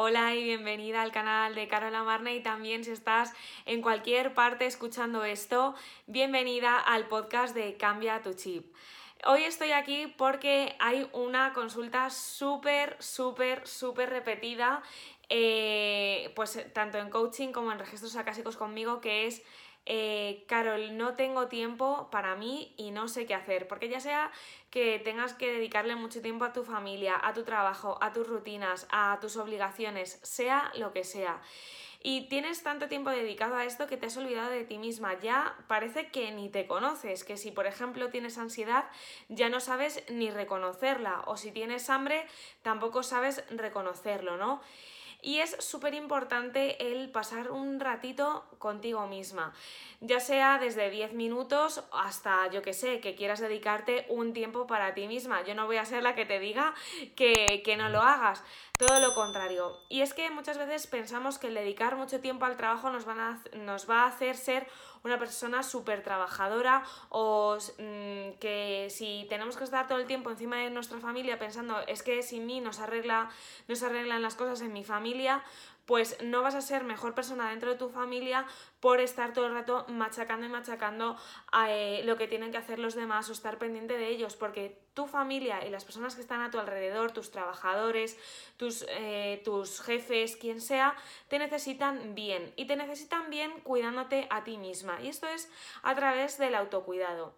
Hola y bienvenida al canal de Carola Marne y también si estás en cualquier parte escuchando esto, bienvenida al podcast de Cambia tu chip. Hoy estoy aquí porque hay una consulta súper, súper, súper repetida, eh, pues tanto en coaching como en registros acásicos conmigo, que es eh, Carol, no tengo tiempo para mí y no sé qué hacer, porque ya sea que tengas que dedicarle mucho tiempo a tu familia, a tu trabajo, a tus rutinas, a tus obligaciones, sea lo que sea. Y tienes tanto tiempo dedicado a esto que te has olvidado de ti misma. Ya parece que ni te conoces, que si por ejemplo tienes ansiedad ya no sabes ni reconocerla o si tienes hambre tampoco sabes reconocerlo, ¿no? Y es súper importante el pasar un ratito contigo misma, ya sea desde 10 minutos hasta, yo que sé, que quieras dedicarte un tiempo para ti misma. Yo no voy a ser la que te diga que, que no lo hagas, todo lo contrario. Y es que muchas veces pensamos que el dedicar mucho tiempo al trabajo nos, van a, nos va a hacer ser una persona súper trabajadora o mm, que si tenemos que estar todo el tiempo encima de nuestra familia pensando es que sin mí nos, arregla, nos arreglan las cosas en mi familia, pues no vas a ser mejor persona dentro de tu familia por estar todo el rato machacando y machacando eh, lo que tienen que hacer los demás o estar pendiente de ellos, porque tu familia y las personas que están a tu alrededor, tus trabajadores, tus, eh, tus jefes, quien sea, te necesitan bien y te necesitan bien cuidándote a ti misma. Y esto es a través del autocuidado.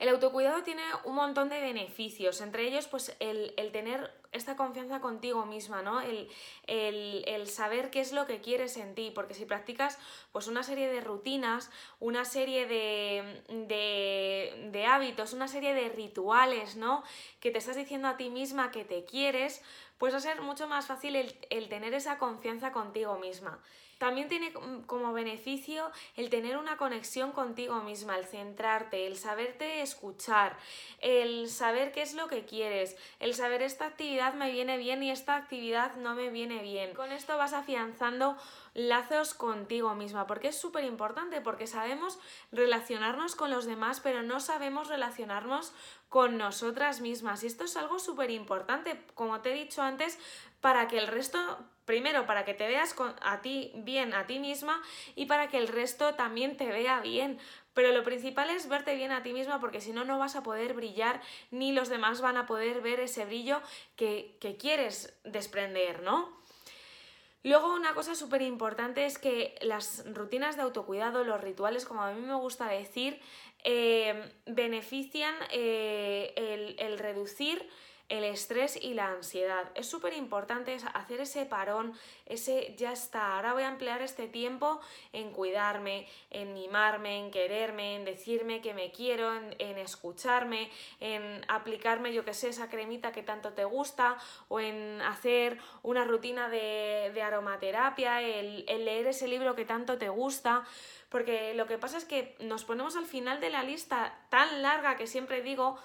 El autocuidado tiene un montón de beneficios, entre ellos pues el, tener esta confianza contigo misma, ¿no? El, saber qué es lo que quieres en ti, porque si practicas pues una serie de rutinas, una serie de, de, de hábitos, una serie de rituales, ¿no? Que te estás diciendo a ti misma que te quieres, pues va a ser mucho más fácil el, tener esa confianza contigo misma. También tiene como beneficio el tener una conexión contigo misma, el centrarte, el saberte escuchar, el saber qué es lo que quieres, el saber esta actividad me viene bien y esta actividad no me viene bien. Con esto vas afianzando lazos contigo misma, porque es súper importante, porque sabemos relacionarnos con los demás, pero no sabemos relacionarnos con nosotras mismas. Y esto es algo súper importante, como te he dicho antes, para que el resto, primero, para que te veas a ti bien, a ti misma, y para que el resto también te vea bien. Pero lo principal es verte bien a ti misma porque si no, no vas a poder brillar ni los demás van a poder ver ese brillo que, que quieres desprender, ¿no? Luego una cosa súper importante es que las rutinas de autocuidado, los rituales, como a mí me gusta decir, eh, benefician eh, el, el reducir el estrés y la ansiedad. Es súper importante hacer ese parón, ese ya está, ahora voy a emplear este tiempo en cuidarme, en mimarme, en quererme, en decirme que me quiero, en, escucharme, en aplicarme, yo que sé, esa cremita que tanto te gusta o en hacer una rutina de, aromaterapia, el, el leer ese libro que tanto te gusta porque lo que pasa es que nos ponemos al final de la lista tan larga que siempre digo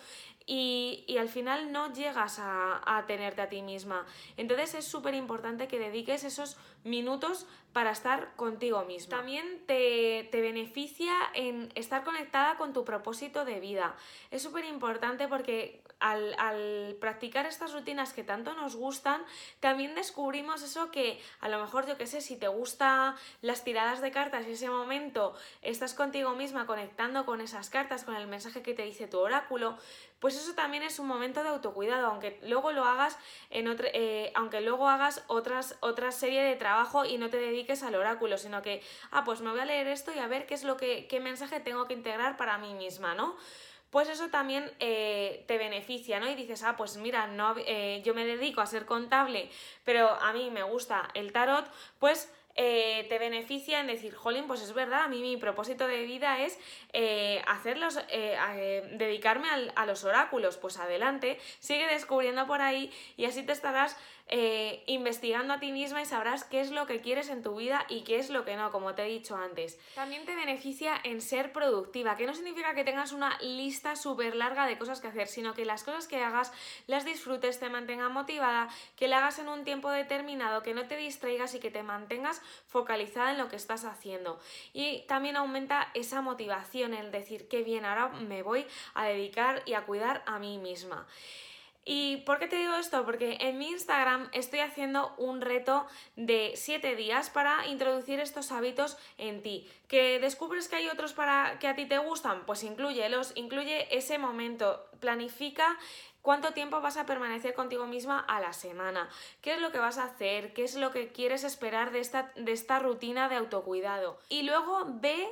y, al final no llegas a, tenerte a ti misma. Entonces es súper importante que dediques esos minutos para estar contigo misma. También te, beneficia en estar conectada con tu propósito de vida. Es súper importante porque al, practicar estas rutinas que tanto nos gustan, también descubrimos eso que a lo mejor yo que sé, si te gusta las tiradas de cartas y ese momento estás contigo misma conectando con esas cartas, con el mensaje que te dice tu oráculo, pues eso también es un momento de autocuidado, aunque luego lo hagas en otro, eh, aunque luego hagas otras, otra serie de trabajo y no te dediques al oráculo, sino que, ah, pues me voy a leer esto y a ver qué es lo que, qué mensaje tengo que integrar para mí misma, ¿no? Pues eso también eh, te beneficia, ¿no? Y dices, ah, pues mira, no, eh, yo me dedico a ser contable, pero a mí me gusta el tarot, pues eh, te beneficia en decir, jolín, pues es verdad, a mí mi propósito de vida es eh, hacerlos, eh, dedicarme a los oráculos, pues adelante, sigue descubriendo por ahí y así te estarás eh, investigando a ti misma y sabrás qué es lo que quieres en tu vida y qué es lo que no, como te he dicho antes. También te beneficia en ser productiva, que no significa que tengas una lista súper larga de cosas que hacer, sino que las cosas que hagas las disfrutes, te mantengan motivada, que la hagas en un tiempo determinado, que no te distraigas y que te mantengas focalizada en lo que estás haciendo. Y también aumenta esa motivación, el decir, qué bien, ahora me voy a dedicar y a cuidar a mí misma. ¿Y por qué te digo esto? Porque en mi Instagram estoy haciendo un reto de 7 días para introducir estos hábitos en ti. ¿Que descubres que hay otros para que a ti te gustan? Pues incluyelos, incluye ese momento, planifica cuánto tiempo vas a permanecer contigo misma a la semana, qué es lo que vas a hacer, qué es lo que quieres esperar de esta, de esta rutina de autocuidado. Y luego ve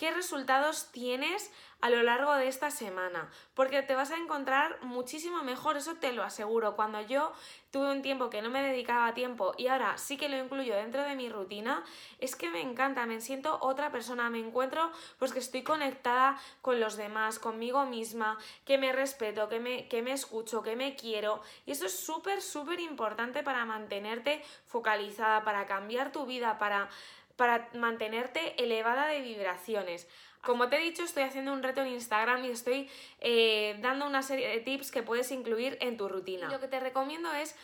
qué resultados tienes a lo largo de esta semana, porque te vas a encontrar muchísimo mejor, eso te lo aseguro. Cuando yo tuve un tiempo que no me dedicaba tiempo y ahora sí que lo incluyo dentro de mi rutina, es que me encanta, me siento otra persona, me encuentro pues que estoy conectada con los demás, conmigo misma, que me respeto, que me, que me escucho, que me quiero y eso es súper, súper importante para mantenerte focalizada, para cambiar tu vida, para para mantenerte elevada de vibraciones. Como te he dicho, estoy haciendo un reto en Instagram y estoy eh, dando una serie de tips que puedes incluir en tu rutina. Lo que te recomiendo es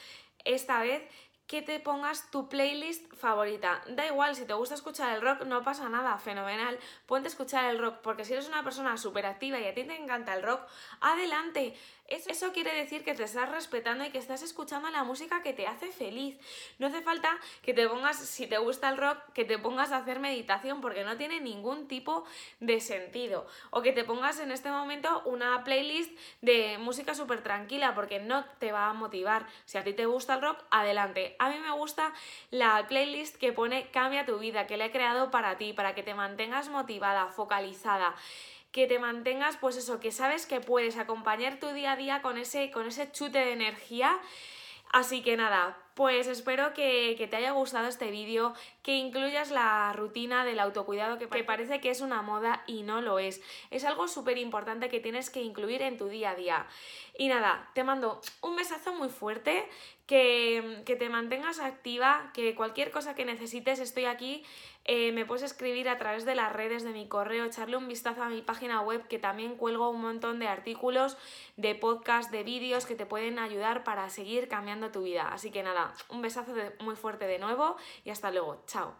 esta vez que te pongas tu playlist favorita. Da igual, si te gusta escuchar el rock, no pasa nada, fenomenal. Ponte a escuchar el rock, porque si eres una persona súper activa y a ti te encanta el rock, adelante. Eso quiere decir que te estás respetando y que estás escuchando la música que te hace feliz. No hace falta que te pongas, si te gusta el rock, que te pongas a hacer meditación porque no tiene ningún tipo de sentido. O que te pongas en este momento una playlist de música súper tranquila porque no te va a motivar. Si a ti te gusta el rock, adelante. A mí me gusta la playlist que pone Cambia tu vida, que la he creado para ti, para que te mantengas motivada, focalizada que te mantengas, pues eso, que sabes que puedes acompañar tu día a día con ese, con ese chute de energía. Así que nada, pues espero que, te haya gustado este vídeo, que incluyas la rutina del autocuidado que, que parece que es una moda y no lo es. Es algo súper importante que tienes que incluir en tu día a día. Y nada, te mando un besazo muy fuerte, que, te mantengas activa, que cualquier cosa que necesites estoy aquí. Eh, me puedes escribir a través de las redes de mi correo, echarle un vistazo a mi página web que también cuelgo un montón de artículos, de podcast, de vídeos que te pueden ayudar para seguir cambiando tu vida. Así que nada, un besazo muy fuerte de nuevo y hasta luego. Chao.